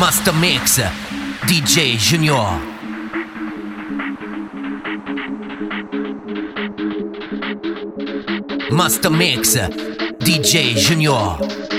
Master Mix, DJ Junior. Master Mix, DJ Junior.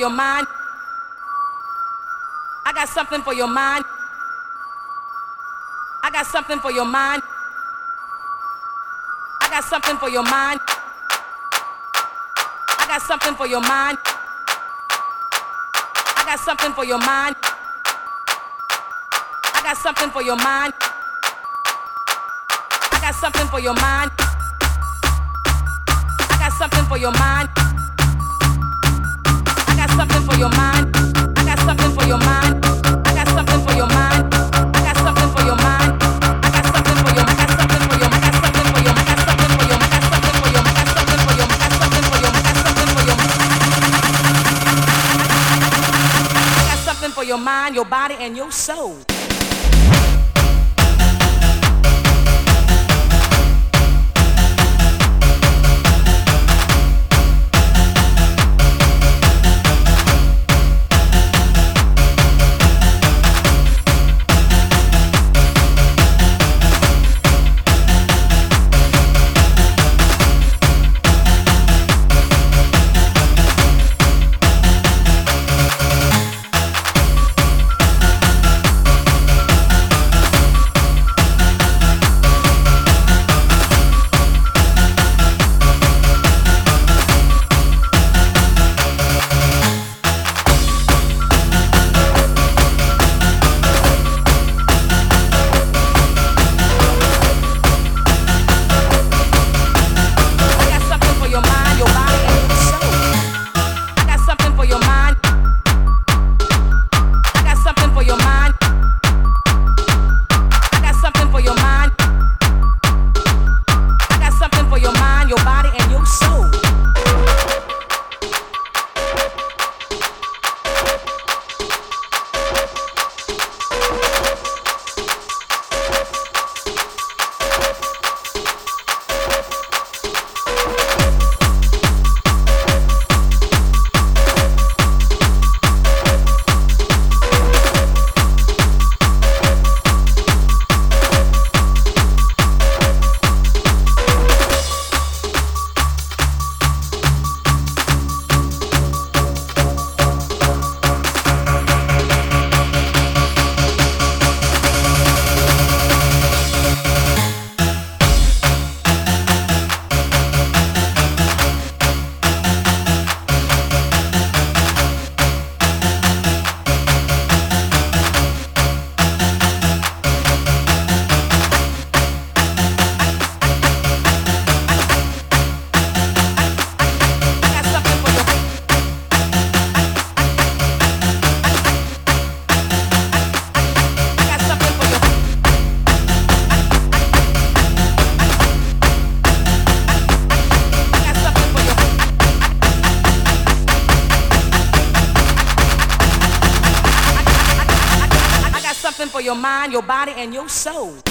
your mind. I got something for your mind. I got something for your mind. I got something for your mind. I got something for your mind. I got something for your mind. I got something for your mind. I got something for your mind. I got something for your mind your mind, your body, and your soul. your mind, your body, and your soul.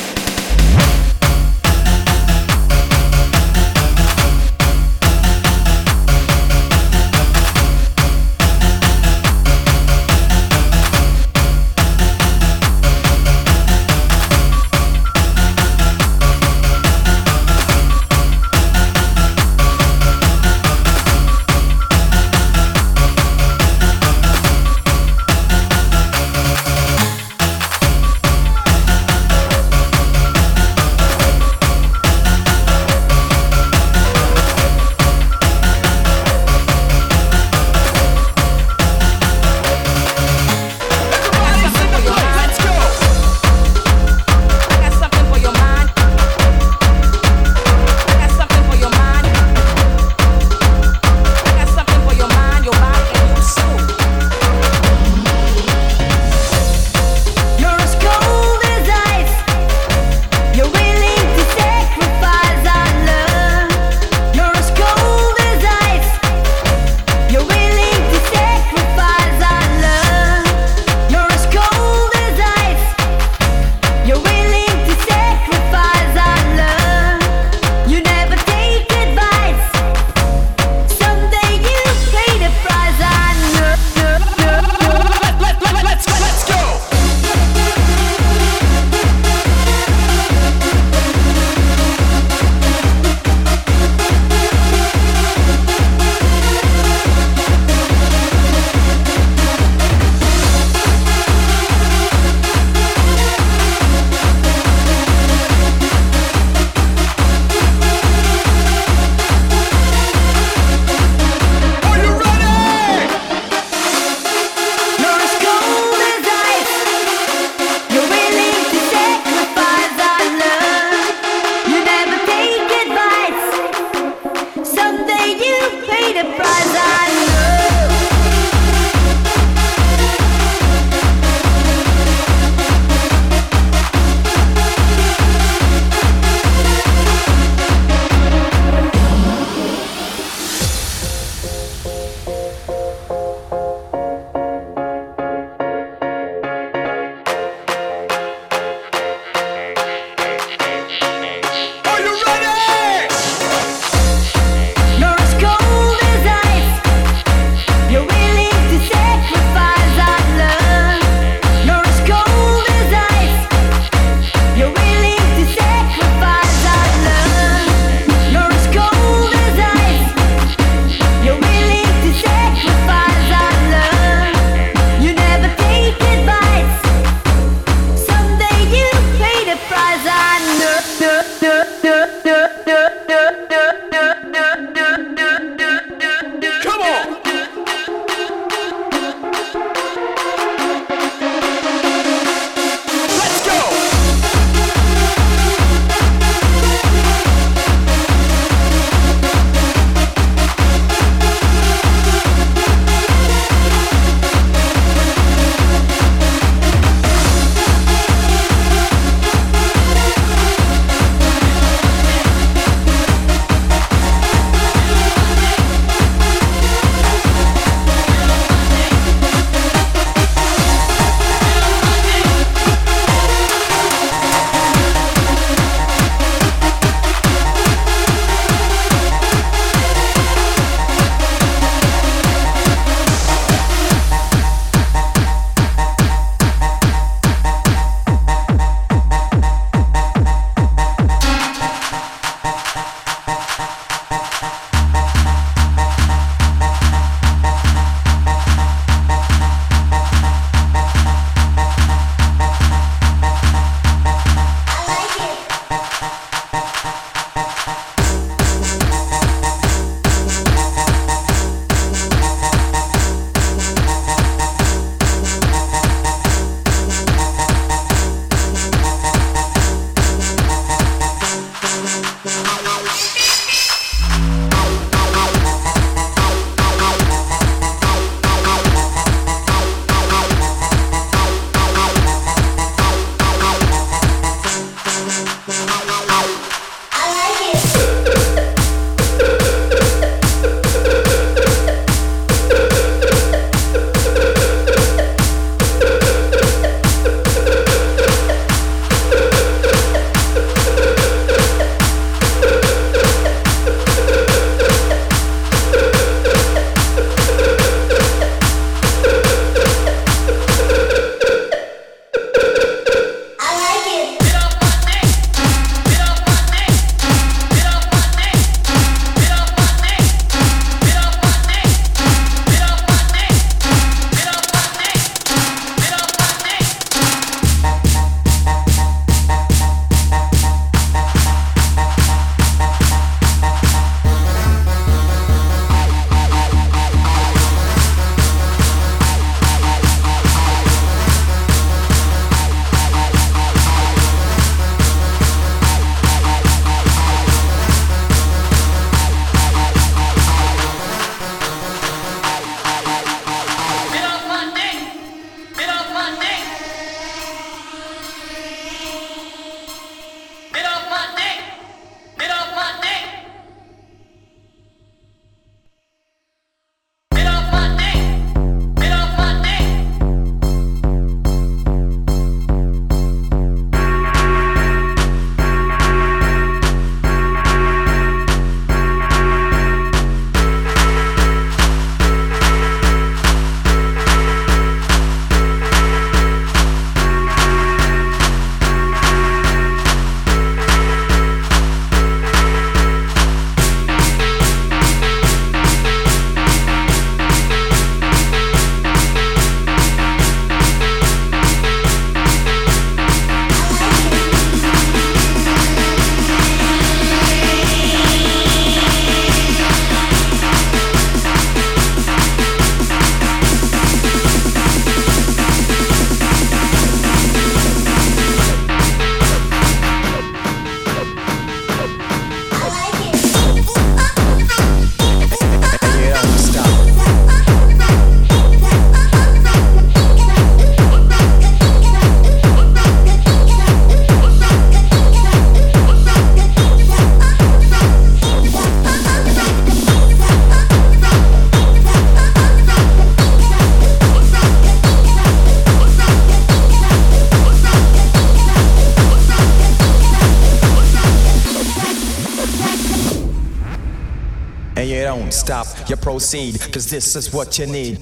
proceed, cause this is what you need.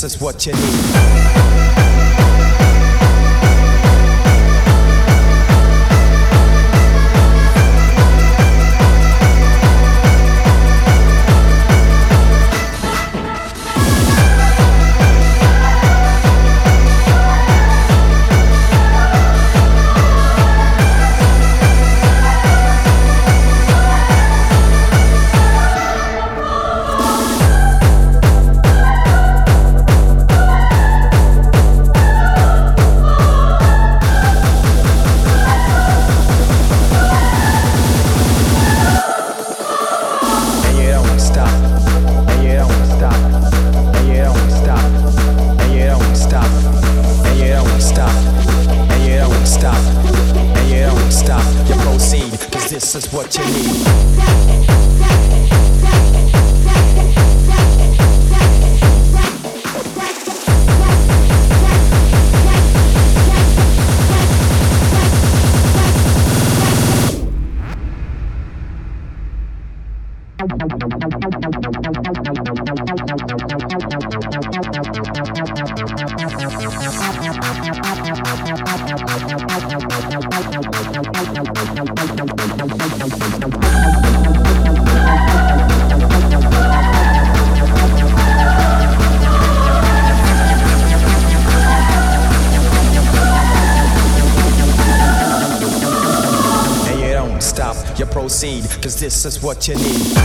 This is what you need. เ你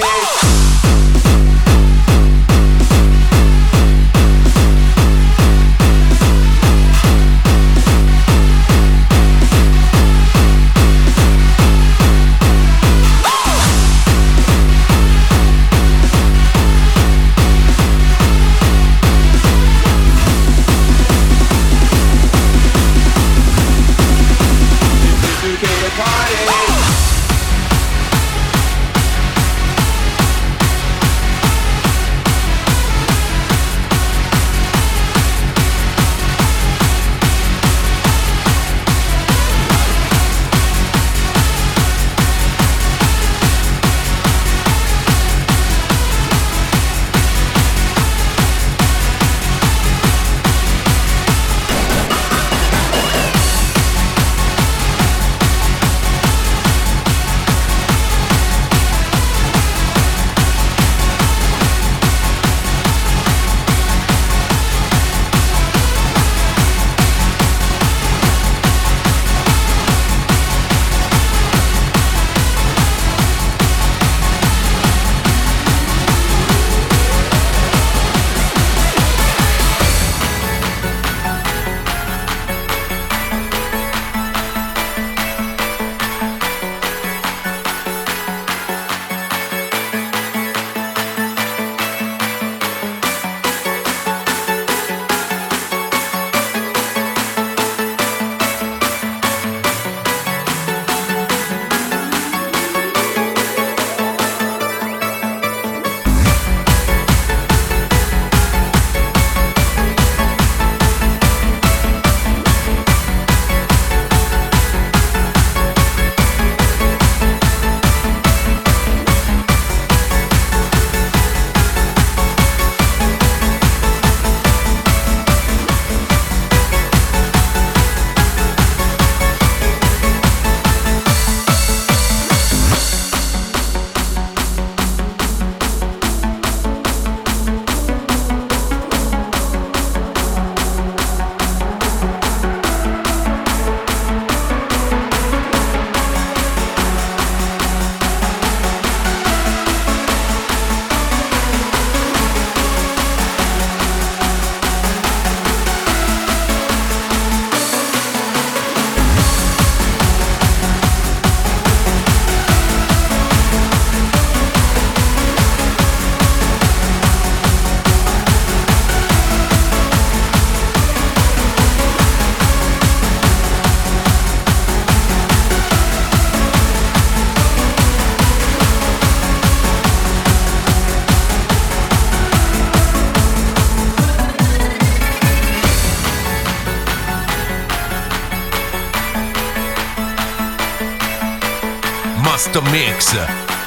to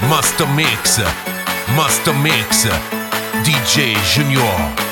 Master Mix, Master Mix, DJ Junior.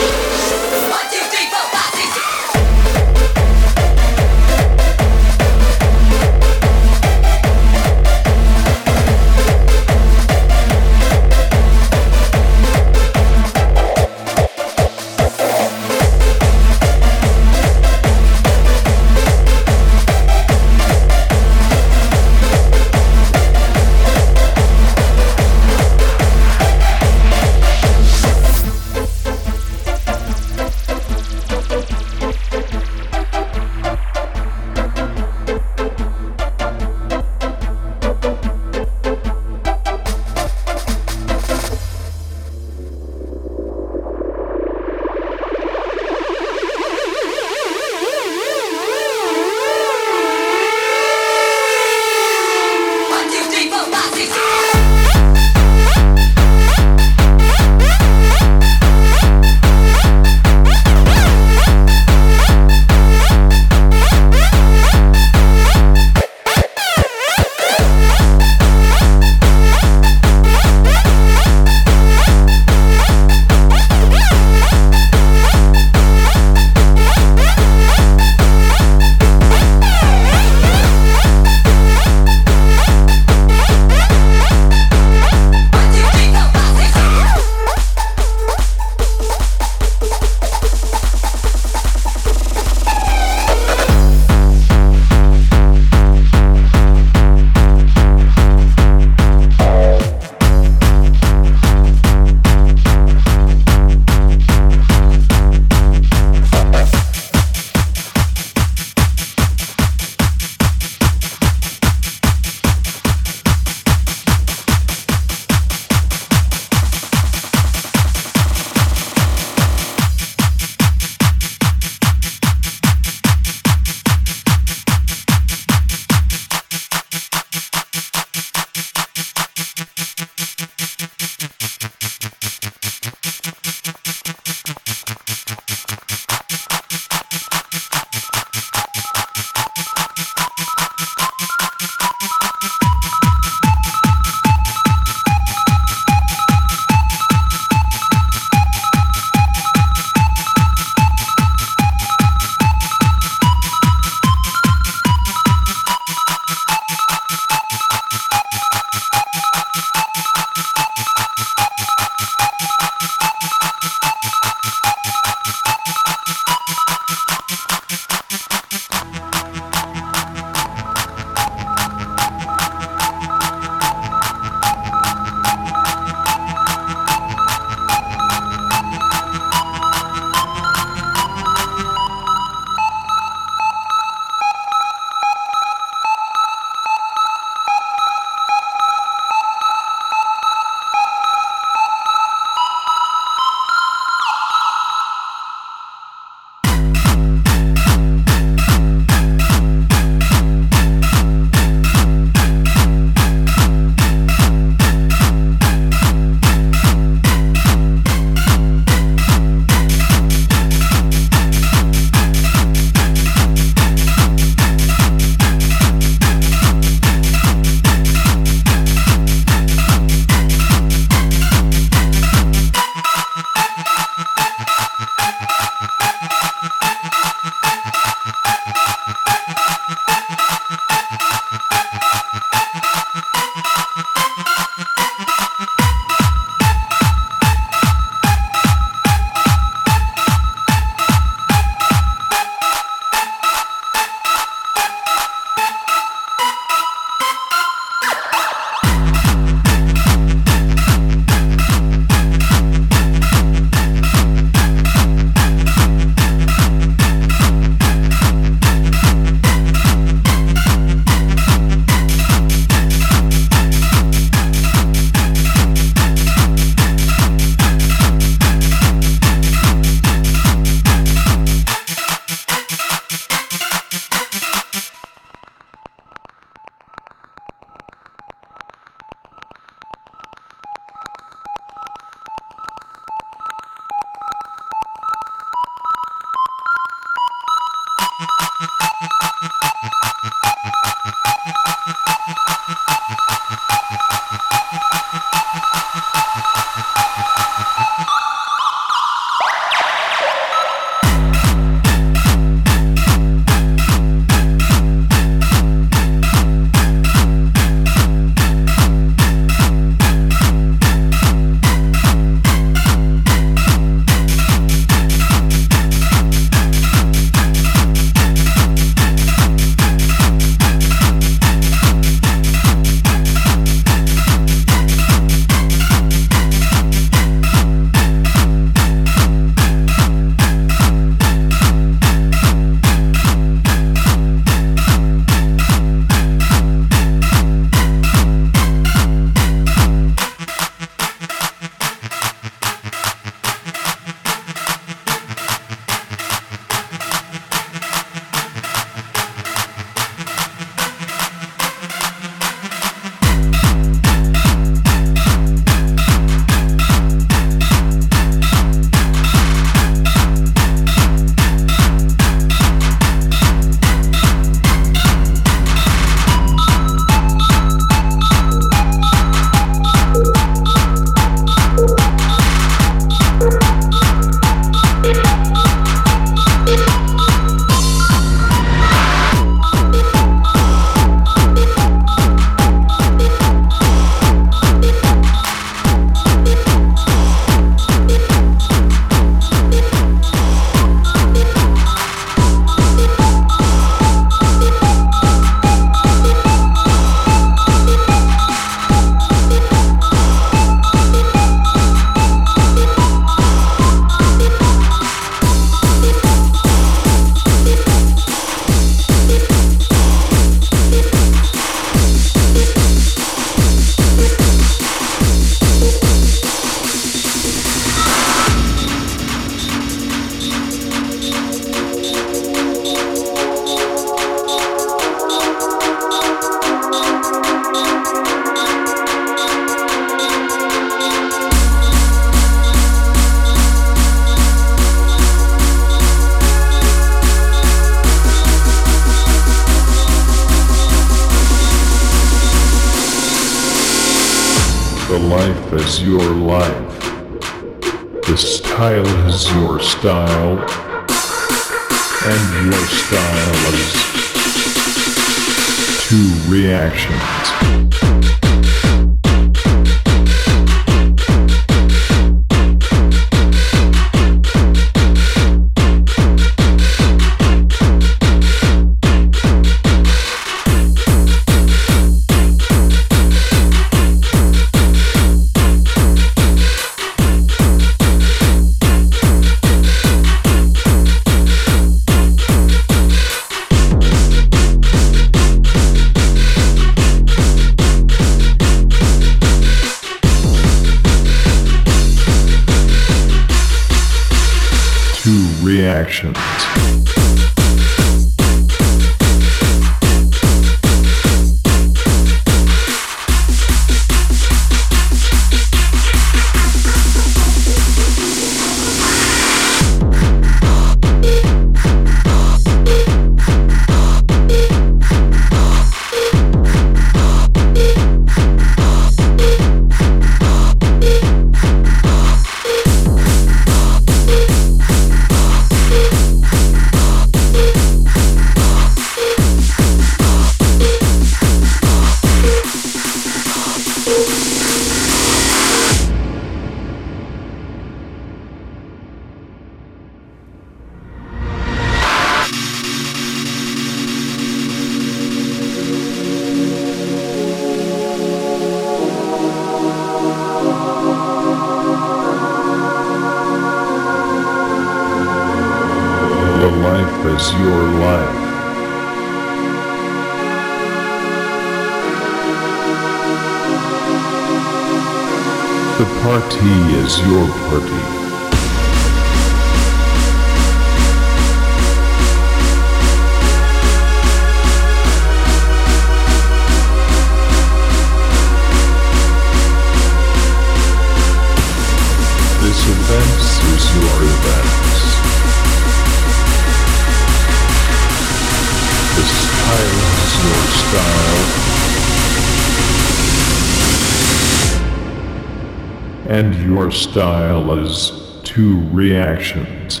Style is two reactions.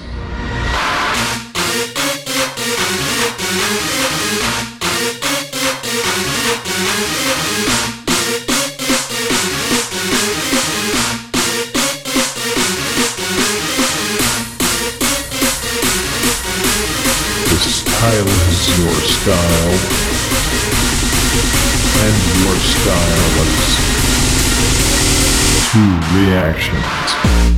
Reactions.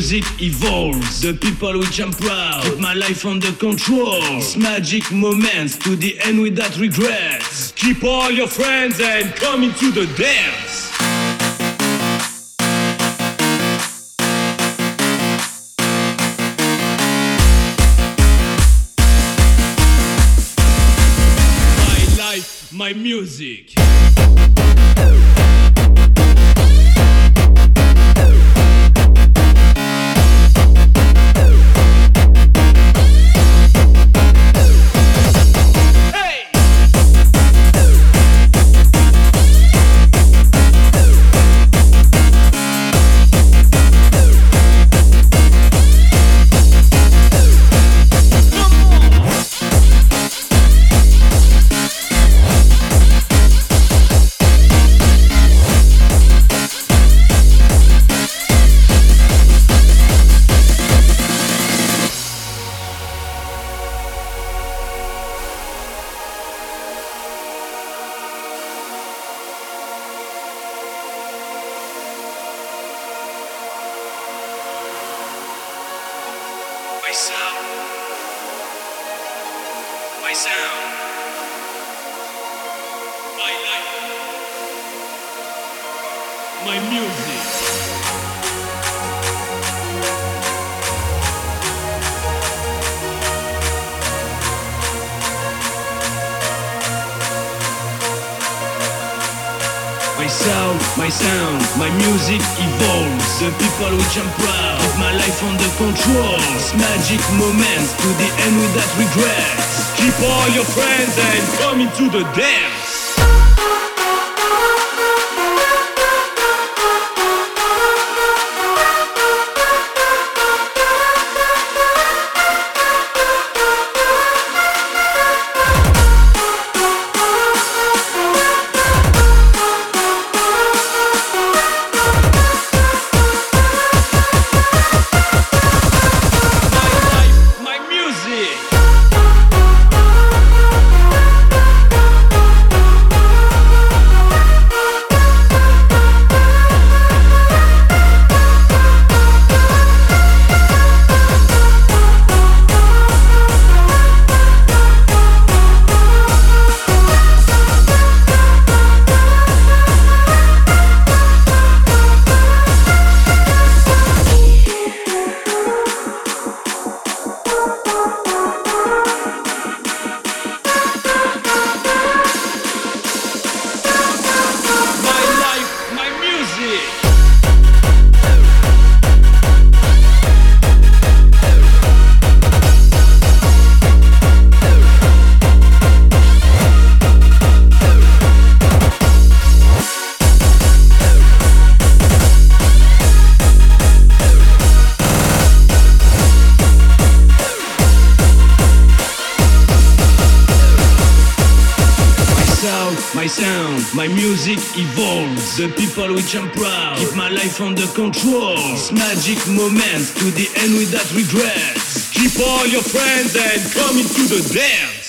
music evolves, the people we jump proud, put my life under control. It's magic moments to the end without regrets. Keep all your friends and come into the dance. Come into music evolves. The people which I'm proud, keep my life under control. It's magic moments to the end without regrets. Keep all your friends and come into the dance.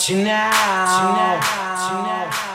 지나. 지나. 지나.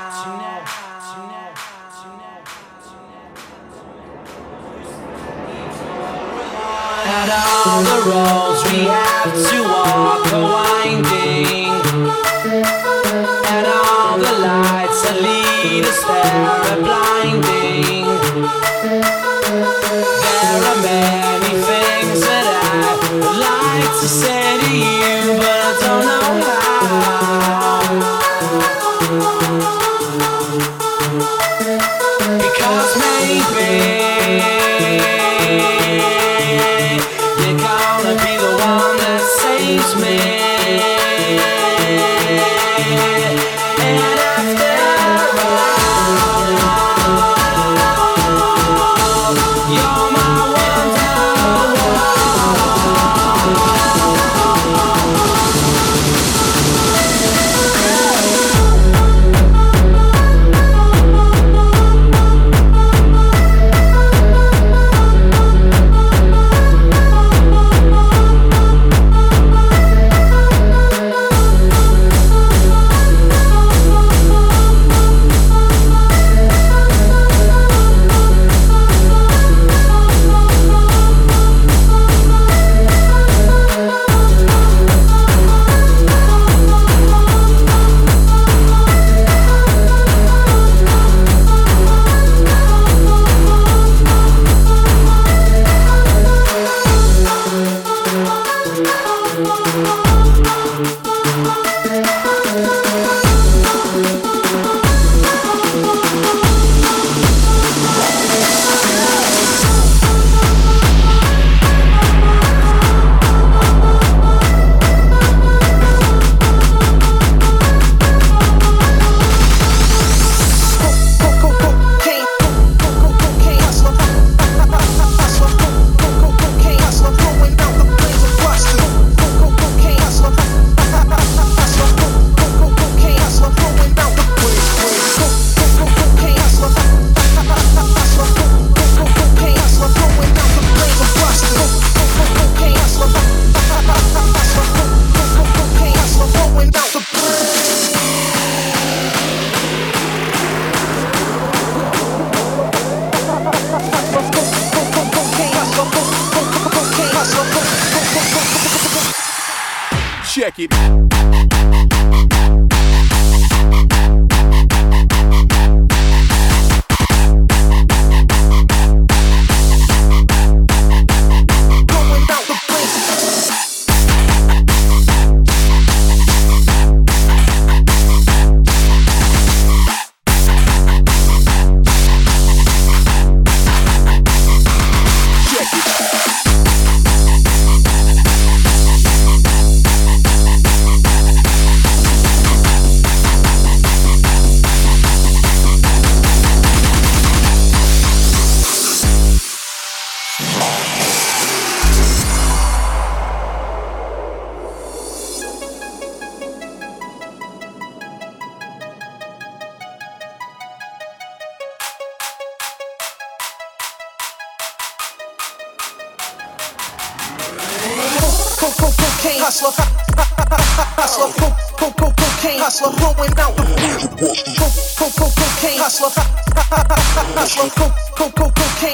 cocaine. Hustler, hustler, cocaine. Hustler, rolling out. Cocaine. Hustler, hustler,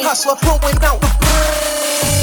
hustler, out.